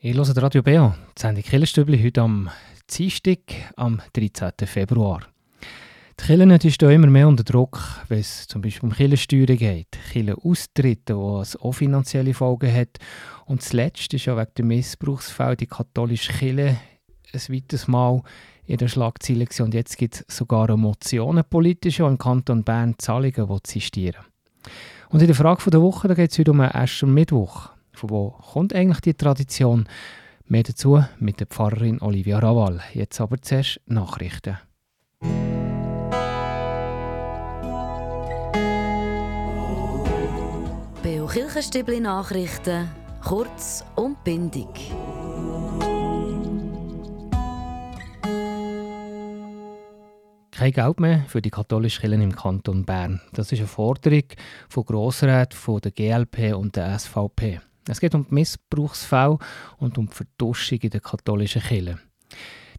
Ihr hört Radio Beo, die Sendung Killerstübli heute am Dienstag, am 13. Februar. Die Kirchen die stehen immer mehr unter Druck, wenn es zum Beispiel um Killersteuern geht, Killeraustritte, die auch finanzielle Folgen hat. Und zuletzt ist ja wegen dem Missbrauchsfall die katholische Kirche ein weiteres Mal in der Schlagzeile und jetzt gibt es sogar Motionen politische, die im Kanton Bern Zahlungen zistieren Und in der Frage der Woche geht es heute um einen Mittwoch. Von wo kommt eigentlich die Tradition? Mehr dazu mit der Pfarrerin Olivia Raval. Jetzt aber zuerst Nachrichten. Beo Kirchenstibli Nachrichten, kurz und bindig. Kein Geld mehr für die katholische Kirche im Kanton Bern. Das ist eine Forderung von Grossräten von der GLP und der SVP. Es geht um Missbrauchsfälle und um die Verduschung in der katholischen Kirche.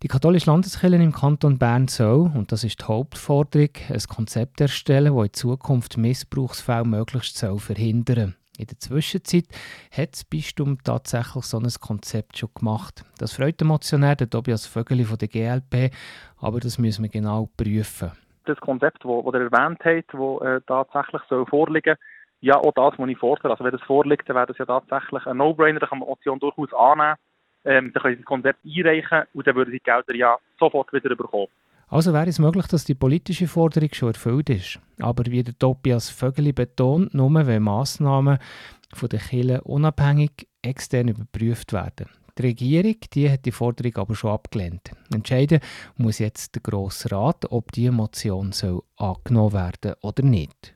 Die katholische Landeskirche im Kanton Bern soll, und das ist die Hauptforderung, ein Konzept erstellen, das in Zukunft Missbrauchsfälle möglichst soll verhindern In der Zwischenzeit hat das Bistum tatsächlich so ein Konzept schon gemacht. Das freut den Motionär, der Tobias Vögeli von der GLP, aber das müssen wir genau prüfen. Das Konzept, das ihr erwähnt habt, das äh, tatsächlich soll vorliegen soll, ja, auch das, was ich fordere. Also wenn das vorliegt, dann wäre das ja tatsächlich ein No-Brainer, dann kann man die Motion durchaus annehmen. Ähm, dann können sie das Konzept einreichen und dann würden sie die Gelder ja sofort wieder bekommen. Also wäre es möglich, dass die politische Forderung schon erfüllt ist. Aber wie der Tobias Vögeli betont, nur wenn Massnahmen von den Kirchen unabhängig extern überprüft werden. Die Regierung die hat die Forderung aber schon abgelehnt. Entscheiden muss jetzt der Grosse Rat, ob diese Motion soll angenommen werden oder nicht.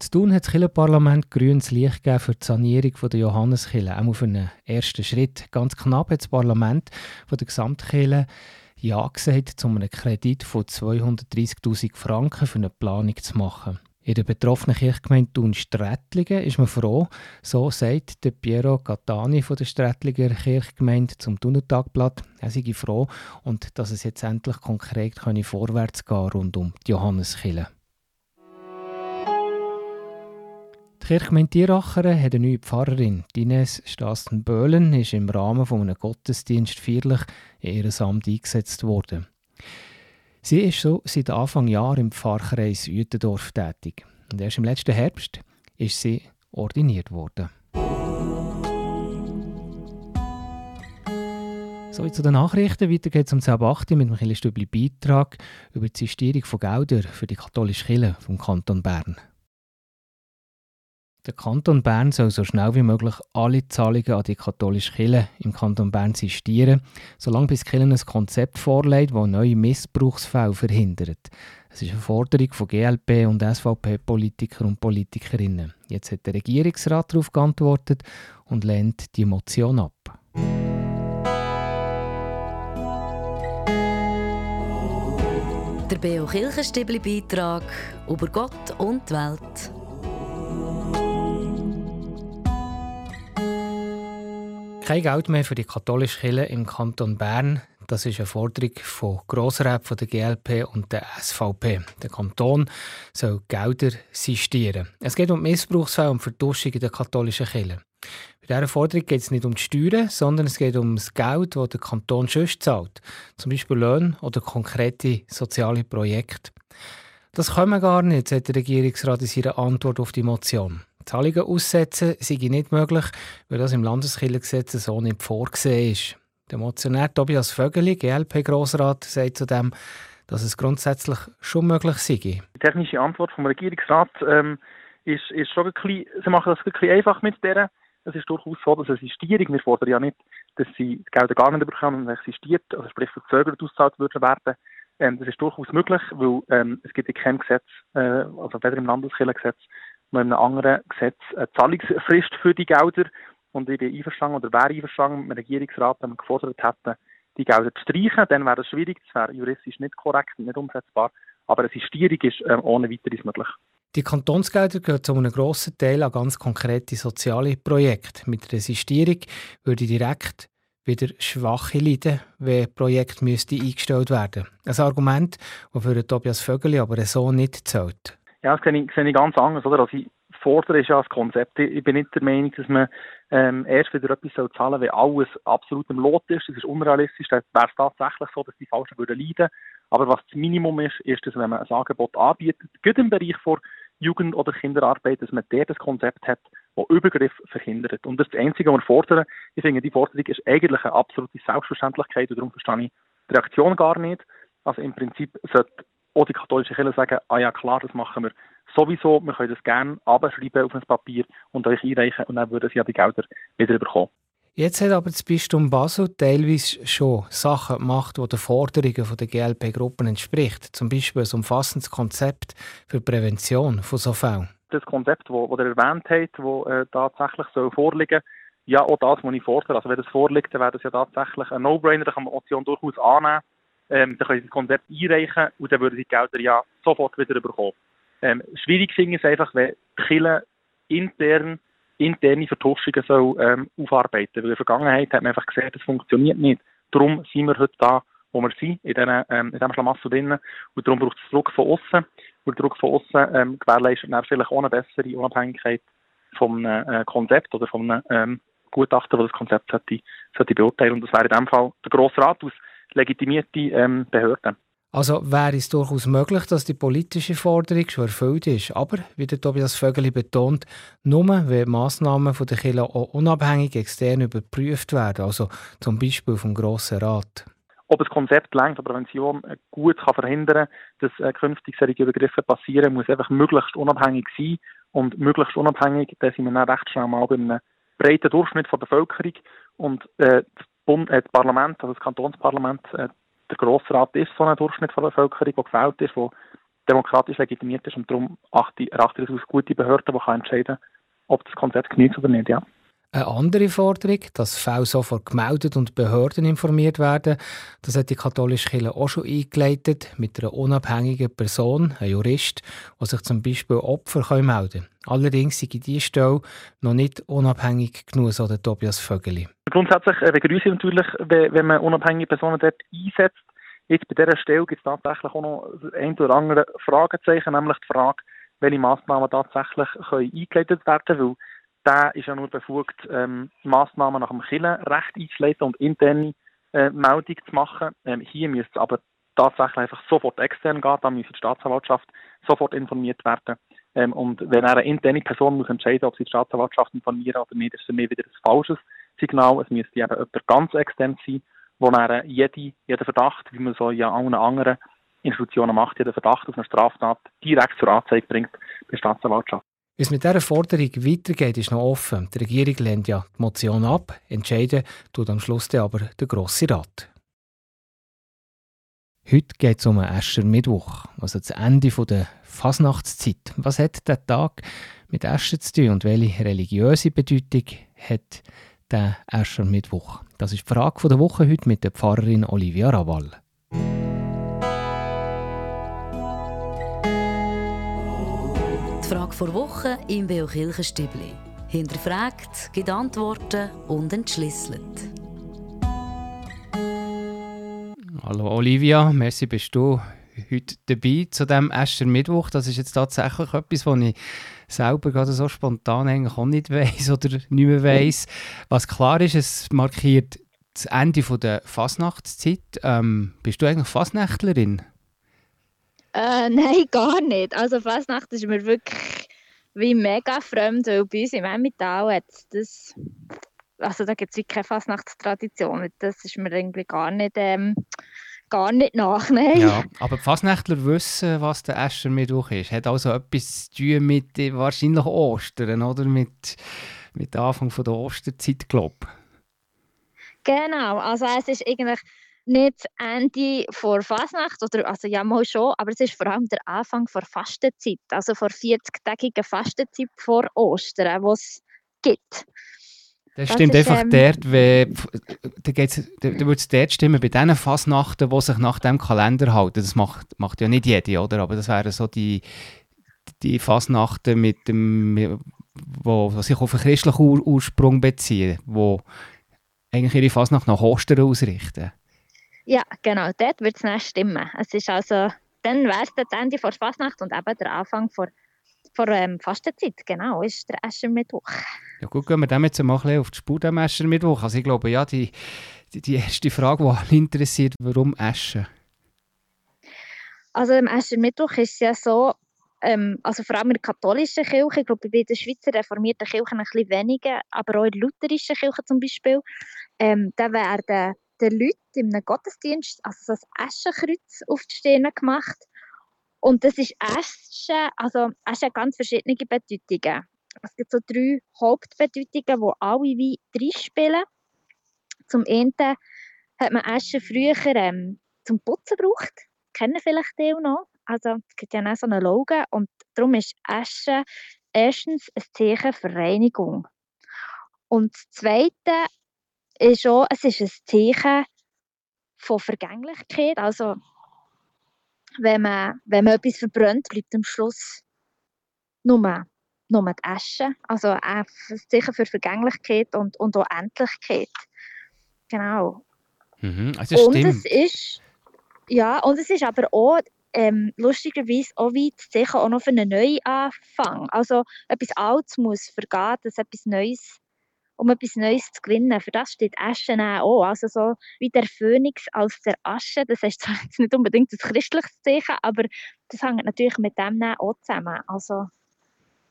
Zu tun hat das Kirchenparlament grünes Licht gegeben für die Sanierung der Johanneskirche, auch für einen ersten Schritt. Ganz knapp hat das Parlament von der Gesamtkirche Ja gesagt, um einen Kredit von 230'000 Franken für eine Planung zu machen. In der betroffenen Kirchgemeinde Thun Strättlingen ist man froh, so sagt der Piero Catani von der Strättlinger Kirchgemeinde zum Tunneltagblatt. Er sei froh und dass es jetzt endlich konkret vorwärts gehen rund um die Johanneskirche. Die Kirchgemeinde Tieracheren hat eine neue Pfarrerin. Ines Stassen-Böhlen ist im Rahmen von einem Gottesdienst feierlich in ihr Amt eingesetzt worden. Sie ist so seit Anfang Jahr im Pfarrkreis Uetendorf tätig. Und erst im letzten Herbst ist sie ordiniert worden. So, zu den Nachrichten. Weiter geht es um 10.8 mit einem Kirchenstübli Beitrag über die Sistierung von Geldern für die katholische Kirche vom Kanton Bern. Der Kanton Bern soll so schnell wie möglich alle Zahlungen an die katholische Kirche im Kanton Bern sistieren, solange bis Kirche ein Konzept vorlegt, das neue Missbrauchsfälle verhindert. Es ist eine Forderung von GLP und SVP-Politikern und Politikerinnen. Jetzt hat der Regierungsrat darauf geantwortet und lehnt die Motion ab. Der Beo Kirchenstibli-Beitrag über Gott und die Welt. Kein Geld mehr für die katholische Kirche im Kanton Bern. Das ist eine Forderung von Grossräten von der GLP und der SVP. Der Kanton soll Gelder sistieren. Es geht um Missbrauchsfälle und Verduschung in der katholischen Kirche. Bei dieser Forderung geht es nicht um die Steuern, sondern es geht um das Geld, das der Kanton sonst zahlt. Zum Beispiel Löhne oder konkrete soziale Projekte. Das können wir gar nicht, sagt der Regierungsrat in seiner Antwort auf die Motion. Zahlungen aussetzen sei nicht möglich, weil das im Landeskirchengesetz so nicht vorgesehen ist. Der Motionär Tobias Vögeli, GLP-Grossrat, sagt zudem, dass es grundsätzlich schon möglich sei. Die technische Antwort vom Regierungsrat ähm, ist, ist schon ein bisschen, sie machen das ein bisschen einfach mit der. Es ist durchaus so, dass eine Sistierung, wir fordern ja nicht, dass sie die Gelder gar nicht bekommen, wenn existiert, also sprich verzögert ausgezahlt werden. Ähm, das ist durchaus möglich, weil ähm, es gibt ja kein Gesetz, äh, also weder im Landeskirchengesetz noch in einem anderen Gesetz eine Zahlungsfrist für die Gelder. Und ich bin einverstanden oder wäre einverstanden mit dem Regierungsrat, wenn wir gefordert hätten, die Gelder zu streichen, dann wäre das schwierig, das wäre juristisch nicht korrekt und nicht umsetzbar. Aber eine Sistierung ist äh, ohne weiteres möglich. Die Kantonsgelder gehen zu einem grossen Teil an ganz konkrete soziale Projekte. Mit der Sistierung würde direkt wieder Schwache leiden, wenn Projekt müsste eingestellt werden. Ein Argument, das für Tobias Vögeli aber so nicht zählt. Ja, das sehe ich, sehe ich ganz anders. Oder? Also ich fordern, ist ja das Konzept. Ich bin nicht der Meinung, dass man ähm, erst wieder etwas soll zahlen soll, wenn alles absolut im Lot ist. Das ist unrealistisch. Dann wäre es tatsächlich so, dass die Falschen würden leiden. Aber was das Minimum ist, ist, dass wenn man ein Angebot anbietet, gerade im Bereich von Jugend- oder Kinderarbeit, dass man der das Konzept hat, das Übergriff verhindert. Und das ist das Einzige, was wir fordern. Ich finde, die Forderung ist eigentlich eine absolute Selbstverständlichkeit und darum verstehe ich die Reaktion gar nicht. Also im Prinzip sollte auch die katholische Kirche sagen, ah ja klar, das machen wir sowieso, wir können das gerne abschreiben auf ein Papier und euch einreichen und dann würden sie ja die Gelder wieder bekommen. Jetzt hat aber das Bistum Basel teilweise schon Sachen gemacht, die den Forderungen der GLP-Gruppen entspricht. Zum Beispiel ein umfassendes Konzept für Prävention von so Fällen. Das Konzept, das ihr erwähnt habt, das äh, tatsächlich soll vorliegen ja, auch das, was ich fordere. Also wenn das vorliegt, dann wäre das ja tatsächlich ein No-Brainer, da kann man die Option durchaus annehmen. Ähm, dann können sie das Konzept einreichen und dann würden sie die Gelder ja sofort wieder bekommen. Ähm, schwierig finde ich einfach, wenn die Kirche intern interne Vertuschungen soll, ähm, aufarbeiten Weil in der Vergangenheit hat man einfach gesehen, das funktioniert nicht. Darum sind wir heute da, wo wir sind, in, diesen, ähm, in diesem Schlamassel drinnen. Und darum braucht es Druck von außen. Und der Druck von außen ähm, gewährleistet dann vielleicht auch bessere Unabhängigkeit vom äh, Konzept oder vom ähm, Gutachter, der das Konzept sollte, sollte beurteilen. Und das wäre in diesem Fall der Grosse legitimierte ähm, Behörden. Also wäre es durchaus möglich, dass die politische Forderung schon erfüllt ist. Aber, wie der Tobias Vögeli betont, nur wenn Massnahmen von der Kirche auch unabhängig extern überprüft werden, also zum Beispiel vom Grossen Rat. Ob das Konzept Länge der Prävention äh, gut kann verhindern kann, dass äh, künftig solche Übergriffe passieren, muss einfach möglichst unabhängig sein. Und möglichst unabhängig, da sind wir dann recht schnell mal bei einem breiten Durchschnitt der Bevölkerung. Und äh, Bund, äh, das Parlament, also das Kantonsparlament, äh, der Grossrat ist so ein Durchschnitt von der Bevölkerung, der gefällt ist, der demokratisch legitimiert ist und darum erachte ich das als gute Behörde, die entscheiden kann, ob das Konzept genügt oder nicht. Ja. Eine andere Forderung, dass Fälle sofort gemeldet und Behörden informiert werden, das hat die katholische Kirche auch schon eingeleitet mit einer unabhängigen Person, einem Jurist, der sich zum Beispiel Opfer melden kann. Allerdings sind diese Stelle noch nicht unabhängig genug, so der Tobias Vögeli. Grundsätzlich äh, begrüße ich natürlich, wenn man unabhängige Personen dort einsetzt. Jetzt bei dieser Stelle gibt es tatsächlich auch noch ein oder andere Fragezeichen, nämlich die Frage, welche Massnahmen tatsächlich eingeleitet werden können der ist ja nur befugt, ähm, Massnahmen nach dem Killenrecht einzuleiten und interne äh, Meldung zu machen. Ähm, hier müsste es aber tatsächlich einfach sofort extern gehen, da müsste die Staatsanwaltschaft sofort informiert werden. Ähm, und wenn eine interne Person muss entscheiden, ob sie die Staatsanwaltschaft informieren oder nicht, ist für mich wieder ein falsches Signal. Es müsste eben jemand ganz extern sein, wo dann jede, jeder Verdacht, wie man so ja allen anderen Institutionen macht, jeder Verdacht auf eine Straftat direkt zur Anzeige bringt bei der Staatsanwaltschaft. Wie es mit dieser Forderung weitergeht, ist noch offen. Die Regierung lehnt ja die Motion ab. Entscheiden tut am Schluss aber der Grosse Rat. Heute geht es um einen Mittwoch, also das Ende der Fasnachtszeit. Was hat der Tag mit Ascher zu tun und welche religiöse Bedeutung hat der Mittwoch? Das ist die Frage der Woche heute mit der Pfarrerin Olivia Rawal. Frage vor Woche im Beo Kirchenstübli. Hinterfragt, gibt Antworten und entschlüsselt. Hallo Olivia, merci bist du heute dabei zu dem Mittwoch. Das ist jetzt tatsächlich etwas, was ich selber gerade so spontan eigentlich auch nicht weiss oder nicht mehr weiss. Was klar ist, es markiert das Ende der Fasnachtszeit. Ähm, bist du eigentlich Fasnächtlerin? Äh, nein, gar nicht. Also Fasnacht ist mir wirklich wie mega fremd, weil bei uns im Emmental hat das, also da gibt es keine Fasnachtstradition. Das ist mir irgendwie gar nicht, ähm, gar nicht nach. Nein. Ja, aber die Fasnächtler wissen, was der Aschermittwoch ist. Hat also etwas zu tun mit wahrscheinlich Ostern, oder? Mit, mit Anfang von der Osterzeit, glaube Genau, also es ist eigentlich nicht das Ende vor Fasnacht, oder, also ja mal schon, aber es ist vor allem der Anfang der Fastenzeit, also vor 40-tägiger Fastenzeit vor Ostern, was es gibt. Das, das stimmt ist, einfach ähm, dort, da, da, da würde es dort stimmen, bei den Fasnachten, die sich nach dem Kalender halten. Das macht, macht ja nicht jede, oder? Aber das wären so die, die Fasnachten, mit dem, wo, wo sich auf einen christlichen Ur Ursprung beziehen, wo eigentlich ihre Fasnacht nach Ostern ausrichten. Ja, genau, dort wird es nicht stimmen. Es ist also, dann wäre es das Ende vor Fasnacht und eben der Anfang vor vor ähm, Fastenzeit, genau, ist der Aschermittwoch. Ja gut, gehen wir dem jetzt mal ein bisschen auf die Spur dem Aschermittwoch. Also ich glaube, ja, die, die, die erste Frage, die alle interessiert, warum Eschen? Also im Aschermittwoch ist es ja so, ähm, also vor allem in der katholischen Kirche, ich glaube bei den Schweizer reformierten Kirchen ein bisschen weniger, aber auch in der lutherischen Kirche zum Beispiel, ähm, da werden den Leuten einem Gottesdienst also so ein Aschenkreuz auf die Stirn gemacht. Und das ist Asche, also Asche hat ganz verschiedene Bedeutungen. Es gibt so drei Hauptbedeutungen, die alle wie drei spielen. Zum einen hat man Asche früher ähm, zum Putzen gebraucht. Kennen vielleicht die auch noch. Also es gibt ja auch so einen Logo und darum ist Asche erstens ein Zeichen für Reinigung. Und das Zweite ist auch, es ist ein Zeichen von Vergänglichkeit. Also wenn man, wenn man etwas verbrennt, bleibt am Schluss nur, nur die Asche. Also ein Zeichen für Vergänglichkeit und, und auch Endlichkeit. Genau. Mhm, also und es ist ja, und es ist aber auch ähm, lustigerweise auch wie das Zeichen auch noch für einen Neuanfang. Also etwas Altes muss vergehen, dass etwas Neues um etwas Neues zu gewinnen. Für das steht Asche auch. Also so wie der Phönix aus der Asche. Das ist zwar jetzt nicht unbedingt ein christliches Zeichen, aber das hängt natürlich mit dem auch zusammen. Also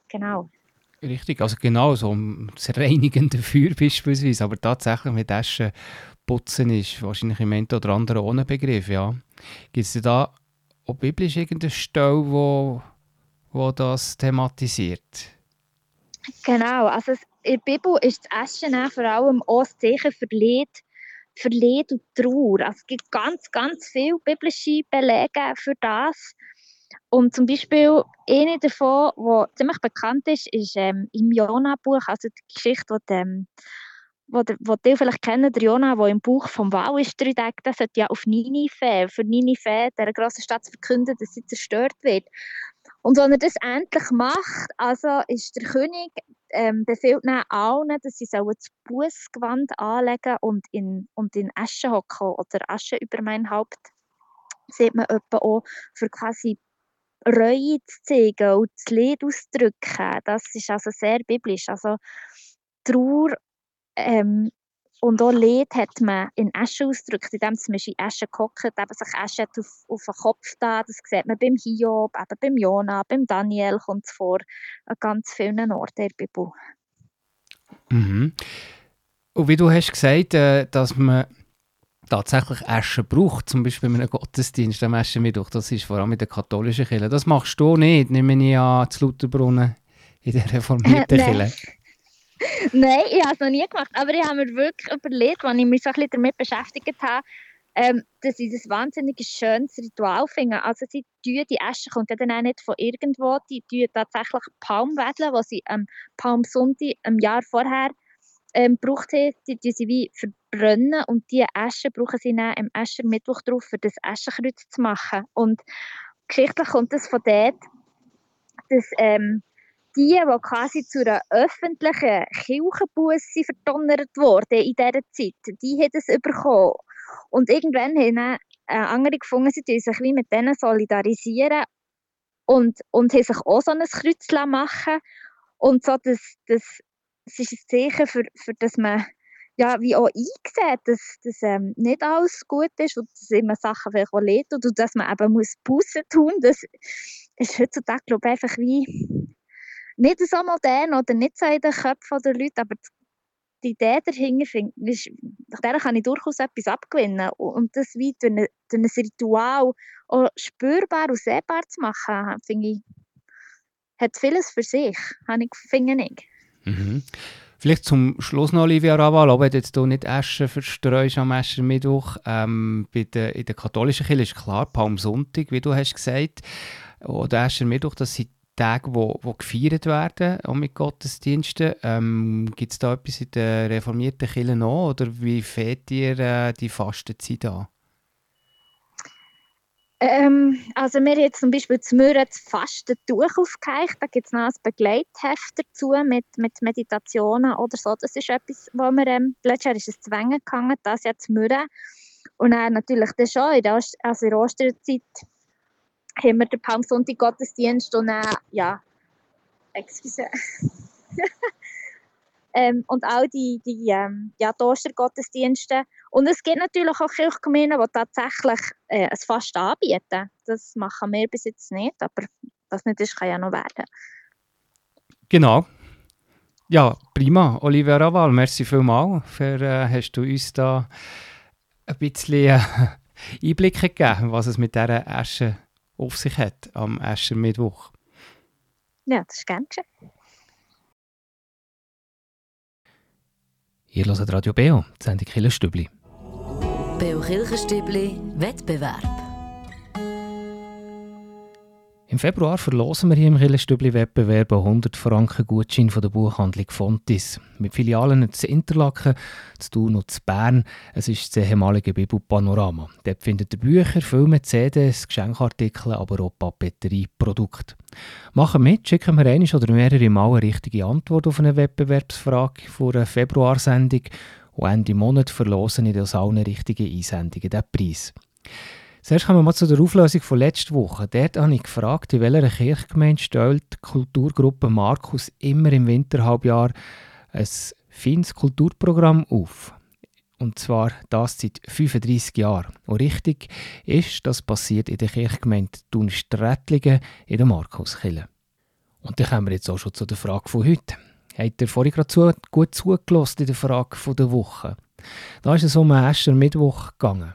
genau. Richtig, also genau so das reinigende Feuer beispielsweise, aber tatsächlich mit Asche putzen ist wahrscheinlich im einen oder anderen ohne Begriff, ja. Gibt es da auch biblisch irgendeine Stelle, wo, wo das thematisiert? Genau, also in der Bibel ist das Essen vor allem auch ein Zeichen für Leid, für Leid und Trauer. Also es gibt ganz, ganz viele biblische Belege für das. Und zum Beispiel eine davon, die ziemlich bekannt ist, ist ähm, im Jona-Buch, also die Geschichte, die, ähm, wo, der, wo die vielleicht kennen, der Jona, der im Buch vom Wal ist, drei Tage, der sollte ja auf Ninive, für Ninive, der grossen Stadt, verkünden, dass sie zerstört wird. Und wenn er das endlich macht, also ist der König ähm, befiehlt dann allen, dass sie das Bußgewand anlegen und in, und in Asche hocken oder Asche über mein Haupt. Sieht man etwa auch für quasi Reue zu zeigen und das Lied auszudrücken. Das ist also sehr biblisch. Also Trauer ähm, und auch Lied hat man in Asche ausgedrückt, indem man in Asche gehockt, eben sich Asche auf, auf den Kopf da. Das sieht man beim Hiob, eben beim Jona, beim Daniel kommt es vor, an ganz vielen Orten in der Bibel. Mhm. Und wie du hast gesagt, äh, dass man tatsächlich Asche braucht, zum Beispiel in einem Gottesdienst am Aschenmittwoch, das ist vor allem in der katholischen Kirche. Das machst du nicht, nehme ich an, zu Lutherbrunnen in der reformierten Kirche. Nein, ich habe es noch nie gemacht, aber ich habe mir wirklich überlegt, als ich mich so ein bisschen damit beschäftigt habe, ähm, dass ich das wahnsinnig schönes Ritual finde. Also sie tun, die Asche kommt ja dann auch nicht von irgendwo, die tun tatsächlich Palmwedeln, die sie am Palmsonntag im Jahr vorher ähm, gebraucht haben, die, die sie wie verbrennen und diese Asche brauchen sie dann am Aschermittwoch drauf, um das Aschenkreuz zu machen. Und geschichtlich kommt das von dort, dass ähm, die, die quasi zu einer öffentlichen Kirchenbusse verdonnert wurden in dieser Zeit, die haben es bekommen. Und irgendwann haben äh, andere gefunden, sie sich wie mit denen solidarisieren und, und haben sich auch so ein Kreuz machen Und so, das, das, das ist ein Zeichen, für, für das man ja, wie auch eingesehen, dass, dass ähm, nicht alles gut ist und dass immer Sachen vielleicht auch leid und dass man eben muss Buße tun. Das ist heutzutage, glaube ich, einfach wie nicht so modern oder nicht so in den Köpfen der Leute, aber die Idee dahinter, finde der kann ich durchaus etwas abgewinnen. Und das wie durch, eine, durch ein Ritual auch spürbar und sehbar zu machen, finde ich, hat vieles für sich, finde ich. Mhm. Vielleicht zum Schluss noch, Olivia Raval, ob du jetzt hier nicht Eschen verstreust am Aschermittwoch. Ähm, bei der, in der katholischen Kirche ist klar, Palmsonntag, wie du hast gesagt, oder Aschermittwoch, das sind Tage, wo, wo gefeiert werden, auch mit Gottesdiensten. Ähm, Gibt es da etwas in der reformierten Kirche noch oder wie fährt ihr äh, die Fastenzeit an? Ähm, also wir haben jetzt zum Beispiel zu Mürren das Fastentuch aufgeheicht. Da gibt es noch ein Begleitheft dazu mit, mit Meditationen oder so. Das ist etwas, wo wir, ähm, letztes Jahr ist es gegangen, das jetzt zu Mürren. Und dann natürlich das schon, in der, also in der Osterzeit haben wir den Palmsonntag Gottesdienst und dann, ja, Excuse. ähm, und all die, die ähm, ja, Ostergottesdienste. Und es gibt natürlich auch Kirchgemeinden, die tatsächlich äh, es fast anbieten. Das machen wir bis jetzt nicht, aber was nicht ist, kann ja noch werden. Genau. Ja, prima. Olivia Raval, merci vielmals. Für, äh, hast du uns da ein bisschen äh, Einblicke gegeben, was es mit dieser Asche auf sich hat am Aschermittwoch. Ja, das ist gerne geschehen. Ihr hört Radio Beo, die Sendung Killerstübli. Beo Kirchenstübli Wettbewerb. Im Februar verlosen wir hier im Killerstübli-Wettbewerb 100 Franken Gutschein von der Buchhandlung Fontis. Mit Filialen zu Interlaken, zu Thun und zu Bern. Es ist das ehemalige Bibelpanorama. Dort findet ihr Bücher, Filme, CDs, Geschenkartikel, aber auch Papeterieprodukte. Machen mit, schicken wir eine oder mehrere Mal eine richtige Antwort auf eine Wettbewerbsfrage vor einer Februarsendung und Ende Monat verlosen in aus allen richtigen Einsendungen den Preis. Zuerst kommen wir mal zu der Auflösung von letzter Woche. Dort habe ich gefragt, in welcher Kirchgemeinde stellt die Kulturgruppe Markus immer im Winterhalbjahr ein feines Kulturprogramm auf. Und zwar das seit 35 Jahren. Und richtig ist, das passiert in der Kirchgemeinde Thun-Strättlingen in der Markuskirche. Und dann kommen wir jetzt auch schon zu der Frage von heute. Habt ihr vorhin gerade zu, gut zugelassen in der Frage von der Woche? Da ist es um den Mittwoch gegangen.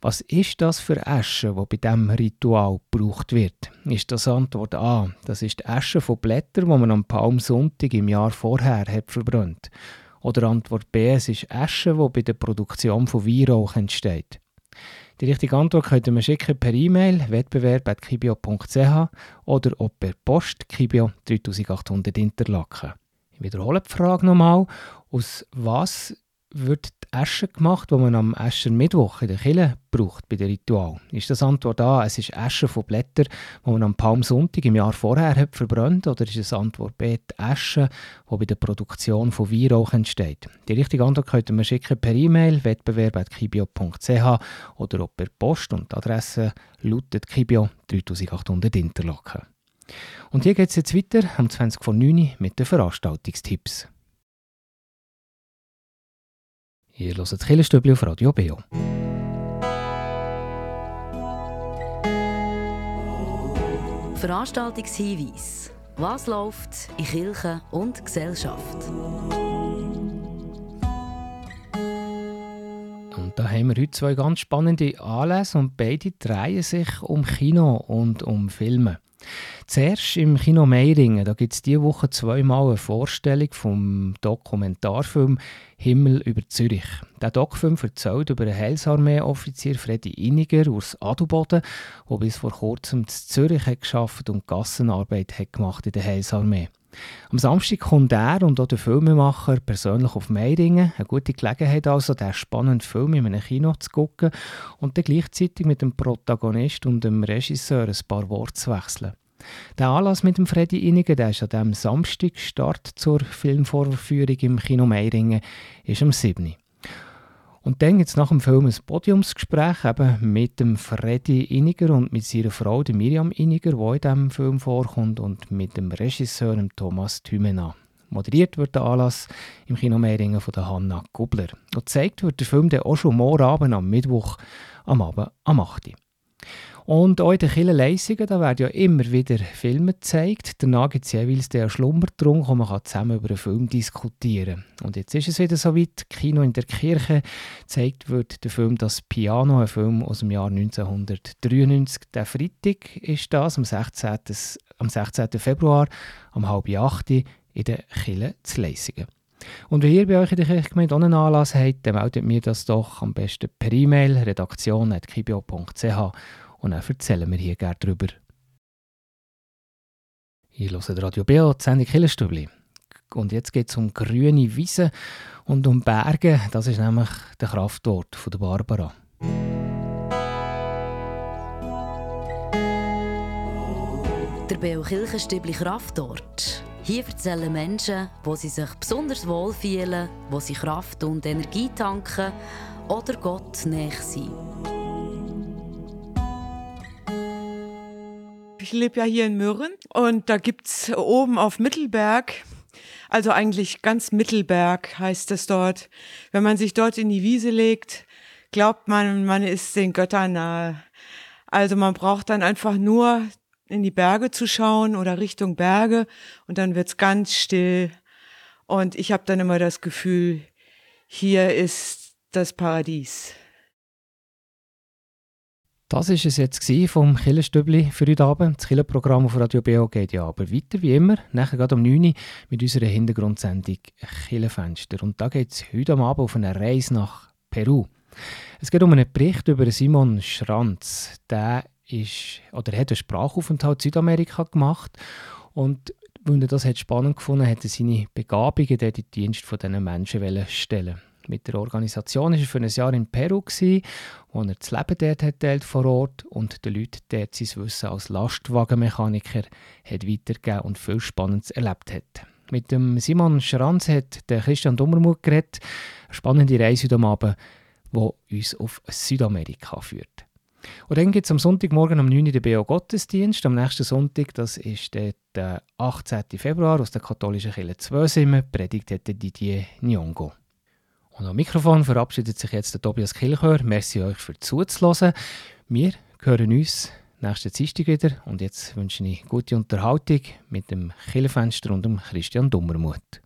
Was ist das für Asche, wo bei diesem Ritual gebraucht wird? Ist das Antwort A. Das ist die Asche von Blättern, die man am Palmsonntag im Jahr vorher hat verbrannt. Oder Antwort B. Es ist Asche, die bei der Produktion von Weihrauch entsteht. Die richtige Antwort könnt ihr schicken per E-Mail wettbewerb.kibio.ch oder auch per Post Kibio 3800 Interlaken. Ich wiederhole die Frage nochmal. Aus was wird die Asche gemacht, die man am Aschermittwoch in der Kille braucht bei dem Ritual? Ist das Antwort A, es ist Asche von Blättern, die man am Palmsonntag im Jahr vorher hat verbrannt? Oder ist es Antwort B, die Asche, die bei der Produktion von Weihrauch entsteht? Die richtige Antwort könnt ihr schicken per E-Mail wettbewerb.kibio.ch oder auch per Post und die Adresse lautet Kibio 3800 Interlaken. Und hier geht es jetzt weiter am 20 von 9 mit den Veranstaltungstipps. Ihr hört das Killerstübli auf Radio Beo. Veranstaltungshinweis. Was läuft in Kirche und Gesellschaft? Und da haben wir heute zwei ganz spannende Anlässe und beide drehen sich um Kino und um Filme. Zuerst im Kino Meiringen, da gibt es diese Woche zweimal eine Vorstellung vom Dokumentarfilm Himmel über Zürich. Der Doc-Film erzählt über den Heilsarmee-Offizier Freddy Iniger aus Adelboden, der bis vor kurzem in Zürich hat geschafft und Gassenarbeit hat gemacht in der Heilsarmee. Am Samstag kommt er und auch der Filmemacher persönlich auf Meiringen. Eine gute Gelegenheit also, diesen spannenden Film in einem Kino zu gucken und dann gleichzeitig mit dem Protagonist und dem Regisseur ein paar Worte zu wechseln. Der Anlass mit dem Freddy Iniger, der ist an diesem Samstag Start zur Filmvorführung im Kino Meiringen, ist am 7. Und dann gibt es nach dem Film ein Podiumsgespräch eben mit dem Freddy Iniger und mit seiner Frau, der Miriam Iniger, die in diesem Film vorkommt, und mit dem Regisseur dem Thomas Thümena. Moderiert wird der Anlass im Kino Meiringen von der Hanna Gubler. Und gezeigt wird der Film dann auch schon morgen Abend am Mittwoch am Abend am 8. Und auch in den Kirchenleisungen, da werden ja immer wieder Filme gezeigt. Danach gibt es jeweils den Schlummertrunk, wo man zusammen über einen Film diskutieren kann. Und jetzt ist es wieder soweit. Kino in der Kirche zeigt wird der Film Das Piano, ein Film aus dem Jahr 1993. Der Freitag ist das, am 16. Am 16. Februar, um halb acht in der Kirche zu Leisingen. Und wenn ihr bei euch in der Kirchgemeinde auch einen Anlass habt, dann meldet mir das doch am besten per E-Mail redaktion.kibio.ch und dann erzählen wir hier gerne darüber. Ihr hört Radio BO, die Sendung Killerstübli. Und jetzt geht es um grüne Wiesen und um Berge. Das ist nämlich der Kraftort von der Barbara. Der Beo Kirchenstübli Kraftort. Hier erzählen Menschen, wo sie sich besonders wohl fühlen, wo sie Kraft und Energie tanken oder Gott näher sind. Ich lebe ja hier in Mürren und da gibt es oben auf Mittelberg, also eigentlich ganz Mittelberg heißt es dort. Wenn man sich dort in die Wiese legt, glaubt man, man ist den Göttern nahe. Also man braucht dann einfach nur in die Berge zu schauen oder Richtung Berge und dann wird's ganz still. Und ich habe dann immer das Gefühl, hier ist das Paradies. Das war es jetzt vom Killerstübli für heute Abend. Das Killerprogramm auf Radio BO geht ja aber weiter, wie immer. Nachher geht um 9 Uhr mit unserer Hintergrundsendung Killerfenster. Und da geht es heute Abend auf eine Reise nach Peru. Es geht um einen Bericht über Simon Schranz. Der ist, oder hat einen Sprachaufenthalt in Südamerika gemacht und weil er das hat spannend gefunden hat, er seine Begabungen dort in den Dienst von diesen Menschen stellen mit der Organisation war er für ein Jahr in Peru, wo er das Leben dort hat teilt vor Ort und den Leuten dort sein Wissen als Lastwagenmechaniker hat weitergegeben und viel Spannendes erlebt hat. Mit dem Simon Schranz hat der Christian Dummermuth geredet. Eine spannende Reise heute Abend, die uns auf Südamerika führt. Und dann gibt es am Sonntagmorgen um 9 Uhr den BO Gottesdienst. Am nächsten Sonntag, das ist der 18. Februar, aus der katholischen Kirche 2 predigt Didier Nyongo. Und am Mikrofon verabschiedet sich jetzt der Tobias Kilchör. Merci euch für zuzuhören. Wir hören uns nächsten Dienstag wieder und jetzt wünsche ich gute Unterhaltung mit dem Killenfenster und dem Christian Dummermuth.